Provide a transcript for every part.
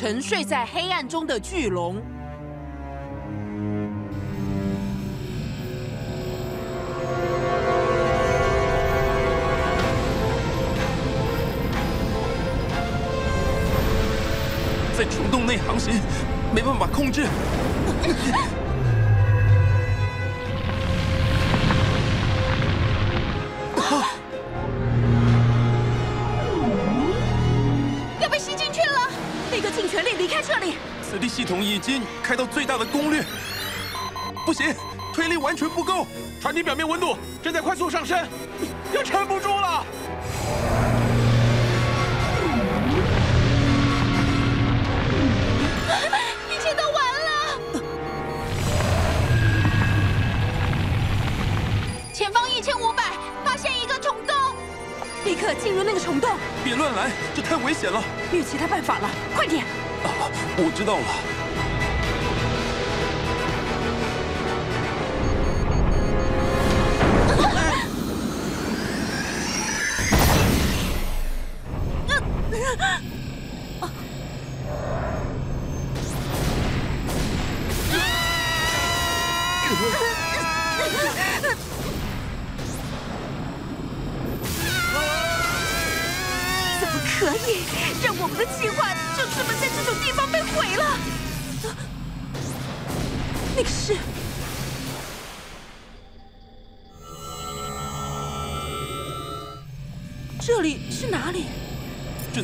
沉睡在黑暗中的巨龙。在虫洞内航行，没办法控制。系统已经开到最大的功率，不行，推力完全不够。船体表面温度正在快速上升，要撑不住了。一切都完了。前方一千五百，发现一个虫洞立刻进入那个虫洞！别乱来，这太危险了。没有其他办法了，快点！啊，我知道了。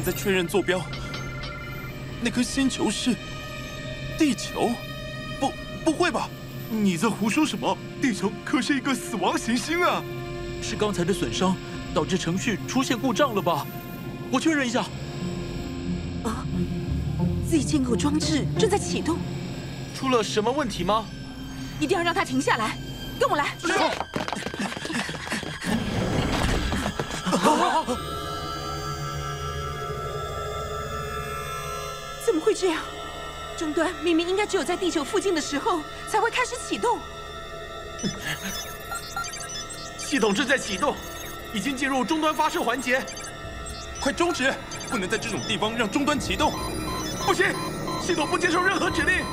在确认坐标，那颗星球是地球？不，不会吧？你在胡说什么？地球可是一个死亡行星啊！是刚才的损伤导致程序出现故障了吧？我确认一下。啊，Z 建构装置正在启动，出了什么问题吗？一定要让它停下来，跟我来。怎么会这样？终端明明应该只有在地球附近的时候才会开始启动。系统正在启动，已经进入终端发射环节。快终止！不能在这种地方让终端启动。不行，系统不接受任何指令。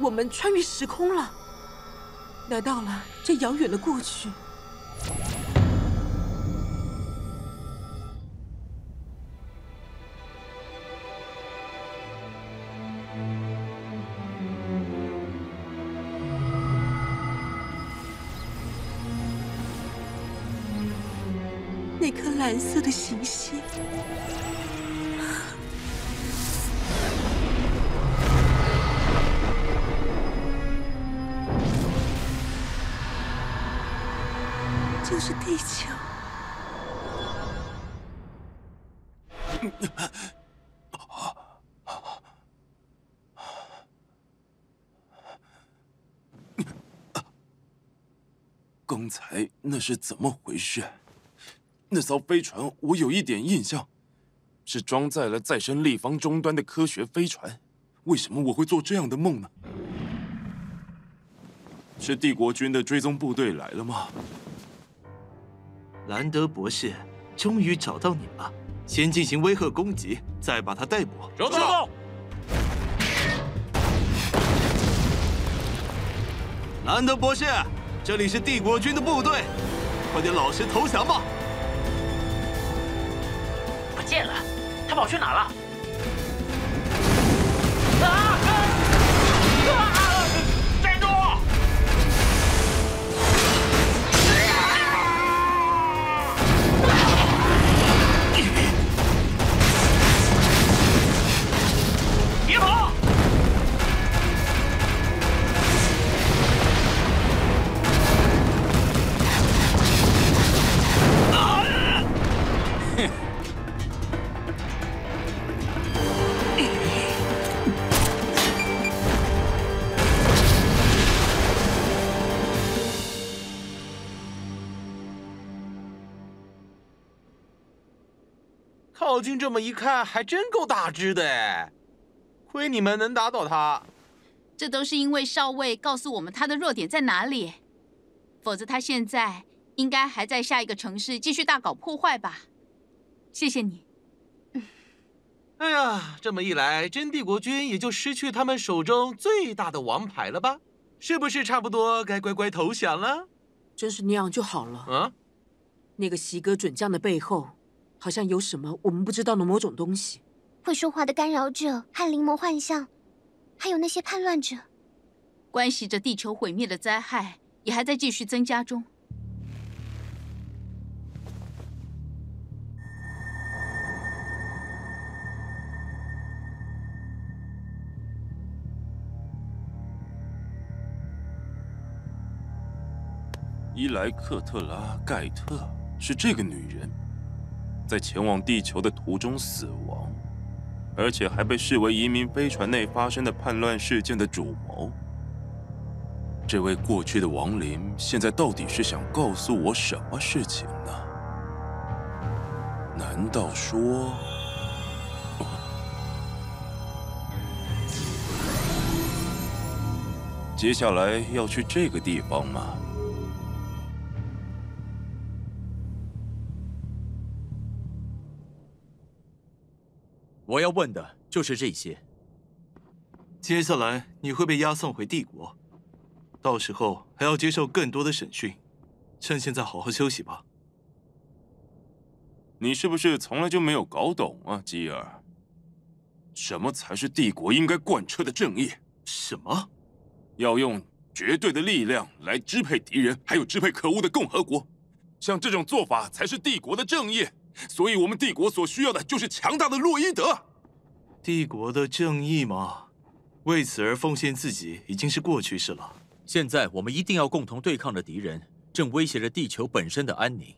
我们穿越时空了，来到了这遥远的过去。那颗蓝色的行星。是地球。刚才那是怎么回事？那艘飞船我有一点印象，是装载了再生立方终端的科学飞船。为什么我会做这样的梦呢？是帝国军的追踪部队来了吗？兰德博士，终于找到你了。先进行威吓攻击，再把他逮捕。收到。兰德博士，这里是帝国军的部队，快点老实投降吧！不见了，他跑去哪了？么一看，还真够大只的哎！亏你们能打倒他，这都是因为少尉告诉我们他的弱点在哪里，否则他现在应该还在下一个城市继续大搞破坏吧？谢谢你。哎呀，这么一来，真帝国军也就失去他们手中最大的王牌了吧？是不是差不多该乖乖投降了？真是那样就好了。啊，那个席格准将的背后。好像有什么我们不知道的某种东西，会说话的干扰者和灵魔幻象，还有那些叛乱者，关系着地球毁灭的灾害也还在继续增加中。伊莱克特拉盖特是这个女人。在前往地球的途中死亡，而且还被视为移民飞船内发生的叛乱事件的主谋。这位过去的亡灵现在到底是想告诉我什么事情呢？难道说，接下来要去这个地方吗？我要问的就是这些。接下来你会被押送回帝国，到时候还要接受更多的审讯。趁现在好好休息吧。你是不是从来就没有搞懂啊，基尔？什么才是帝国应该贯彻的正义？什么？要用绝对的力量来支配敌人，还有支配可恶的共和国。像这种做法才是帝国的正义。所以，我们帝国所需要的就是强大的洛伊德。帝国的正义吗？为此而奉献自己已经是过去式了。现在我们一定要共同对抗的敌人，正威胁着地球本身的安宁。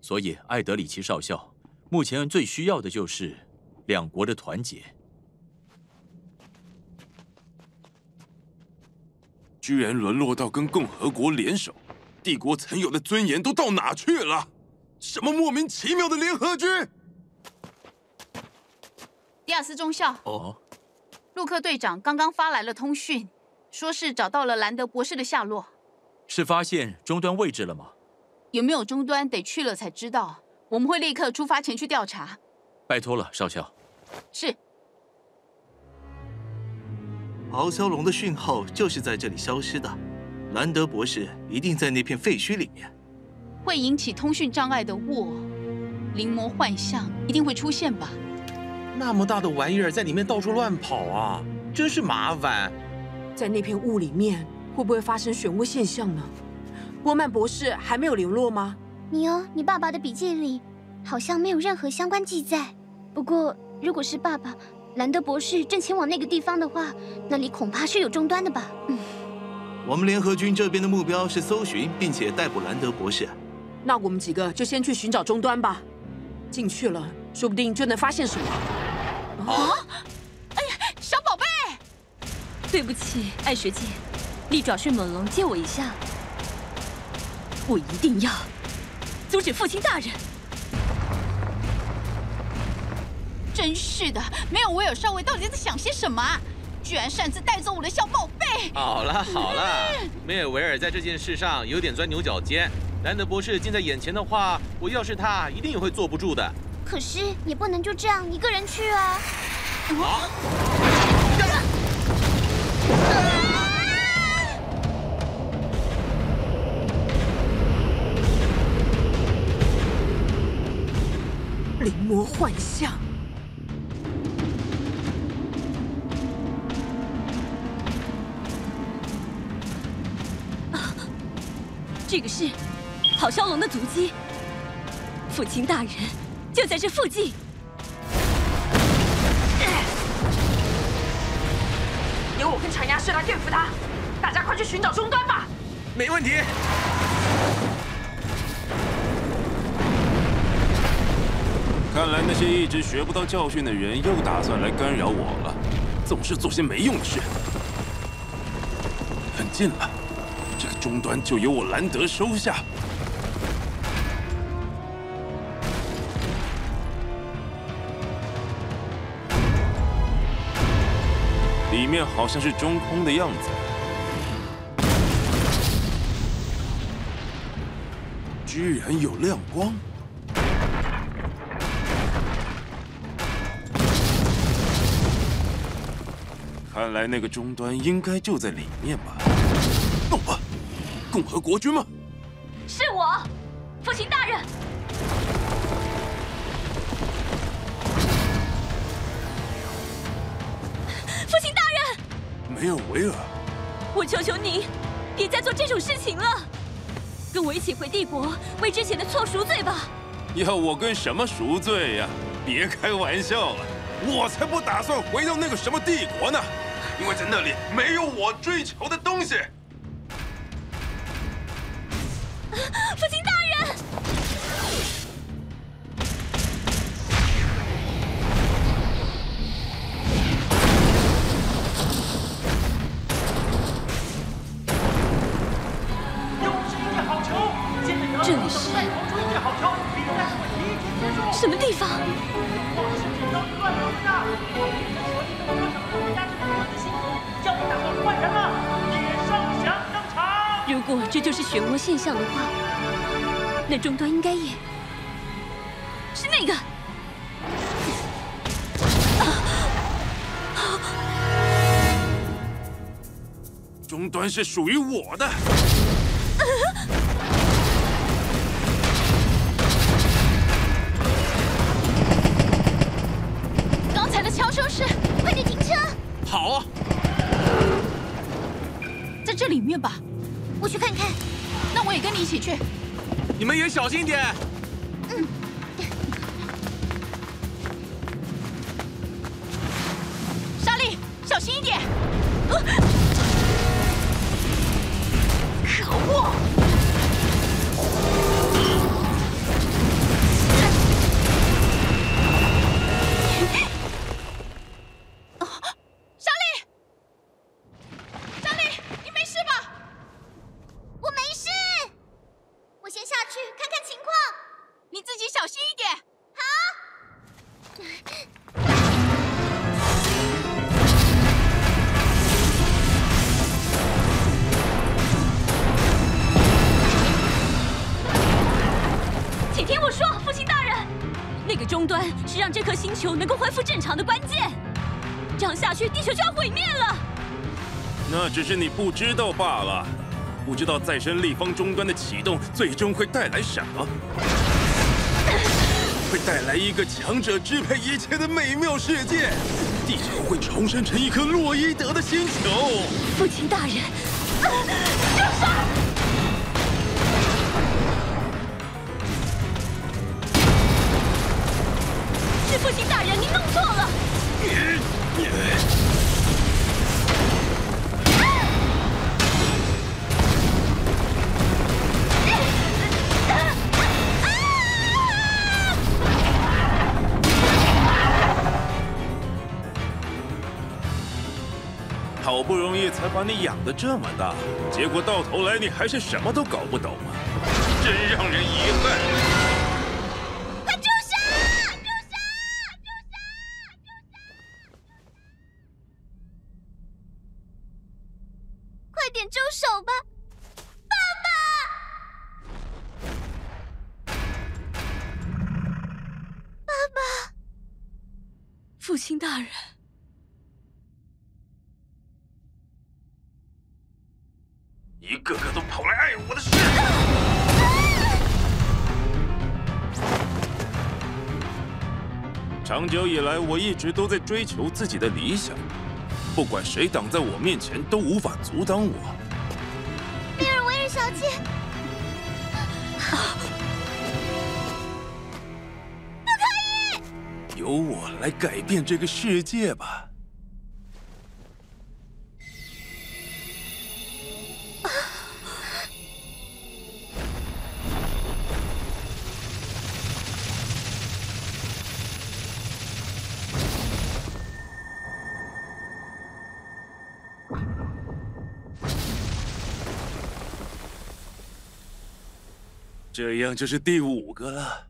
所以，艾德里奇少校，目前最需要的就是两国的团结。居然沦落到跟共和国联手，帝国曾有的尊严都到哪去了？什么莫名其妙的联合军？迪亚斯中校，哦，陆克队长刚刚发来了通讯，说是找到了兰德博士的下落。是发现终端位置了吗？有没有终端得去了才知道。我们会立刻出发前去调查。拜托了，少校。是。敖骁龙的讯号就是在这里消失的，兰德博士一定在那片废墟里面。会引起通讯障碍的雾，灵魔幻象一定会出现吧？那么大的玩意儿在里面到处乱跑啊，真是麻烦。在那片雾里面，会不会发生漩涡现象呢？波曼博士还没有联络吗？你哦，你爸爸的笔记里好像没有任何相关记载。不过，如果是爸爸兰德博士正前往那个地方的话，那里恐怕是有终端的吧？嗯。我们联合军这边的目标是搜寻并且逮捕兰德博士。那我们几个就先去寻找终端吧，进去了，说不定就能发现什么。啊！哎呀，小宝贝，对不起，艾学姐，利爪迅猛龙借我一下，我一定要阻止父亲大人。真是的，没有威尔少尉到底在想些什么？居然擅自带走我的小宝贝！好了好了，梅尔维尔在这件事上有点钻牛角尖。兰德博士近在眼前的话，我要是他，一定也会坐不住的。可是也不能就这样一个人去啊！啊，临摹幻象啊，这个是。咆哮龙的足迹，父亲大人就在这附近。由我跟长牙师来对付他，大家快去寻找终端吧。没问题。看来那些一直学不到教训的人又打算来干扰我了，总是做些没用的事。很近了。这个终端就由我兰德收下。里面好像是中空的样子，居然有亮光。看来那个终端应该就在里面吧。弄吧。共和国军吗？是我，父亲大人。人，梅尔维尔，我求求你，别再做这种事情了，跟我一起回帝国，为之前的错赎罪吧。要我跟什么赎罪呀？别开玩笑了，我才不打算回到那个什么帝国呢，因为在那里没有我追求的东西。如果这就是漩涡现象的话，那终端应该也是那个。终端是属于我的。小心点。嗯。莎莉，小心一点。可恶！球能够恢复正常的关键，这样下去，地球就要毁灭了。那只是你不知道罢了，不知道再生立方终端的启动最终会带来什么？会带来一个强者支配一切的美妙世界，地球会重生成一颗洛伊德的星球。父亲大人，住还把你养得这么大，结果到头来你还是什么都搞不懂啊！真让人遗憾。大人，一个个都跑来碍我的事。长久以来，我一直都在追求自己的理想，不管谁挡在我面前，都无法阻挡我。米尔维尔小姐，不可以！由我来改变这个世界吧。这样就是第五个了。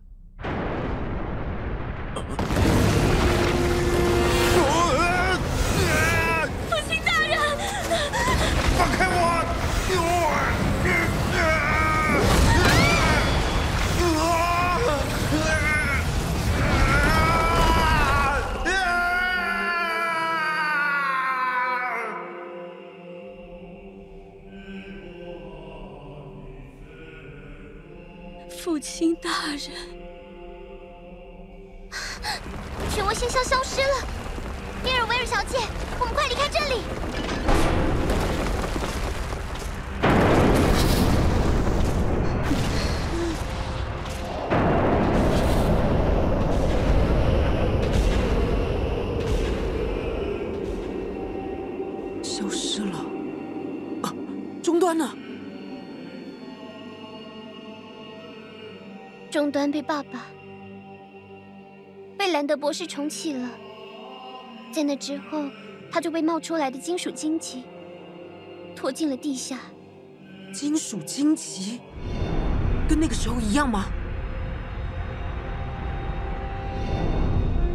母亲大人，漩涡现象消失了。米尔维尔小姐，我们快离开这里。终端被爸爸、被兰德博士重启了，在那之后，他就被冒出来的金属荆棘拖进了地下。金属荆棘，跟那个时候一样吗？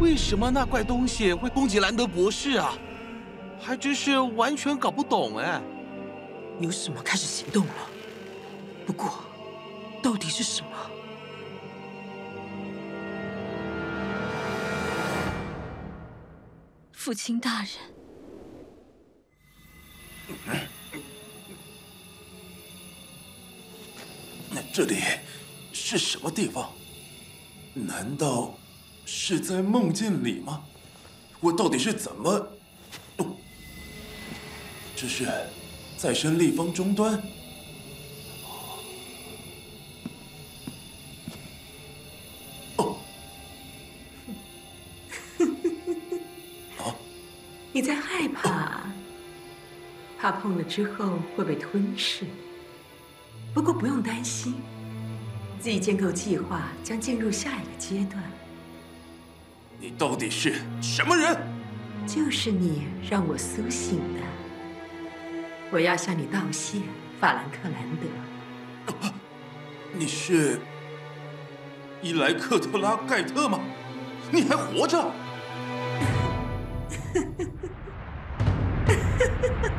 为什么那怪东西会攻击兰德博士啊？还真是完全搞不懂哎。有什么开始行动了？不过，到底是什么？父亲大人，这里是什么地方？难道是在梦境里吗？我到底是怎么……这是再生立方终端。碰了之后会被吞噬。不过不用担心，自己建构计划将进入下一个阶段。你到底是什么人？就是你让我苏醒的。我要向你道谢，法兰克兰德。你是伊莱克特拉盖特吗？你还活着？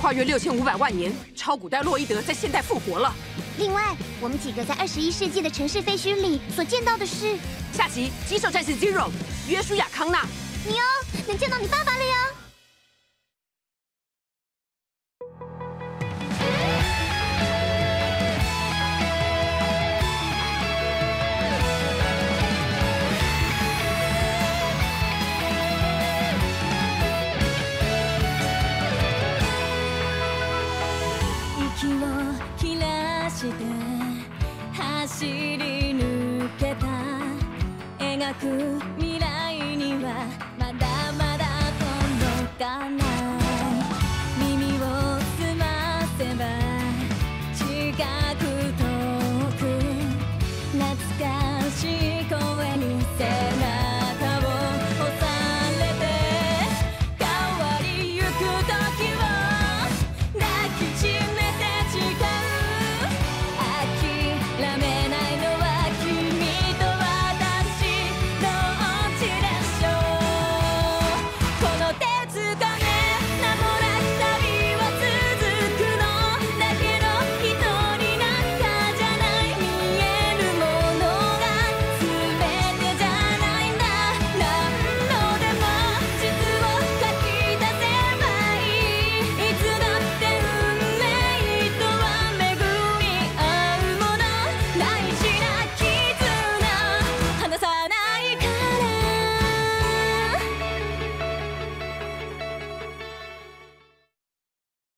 跨越六千五百万年，超古代洛伊德在现代复活了。另外，我们几个在二十一世纪的城市废墟里所见到的是下集《机兽战士 Zero》约书亚康纳。你哦，能见到你爸爸了哟。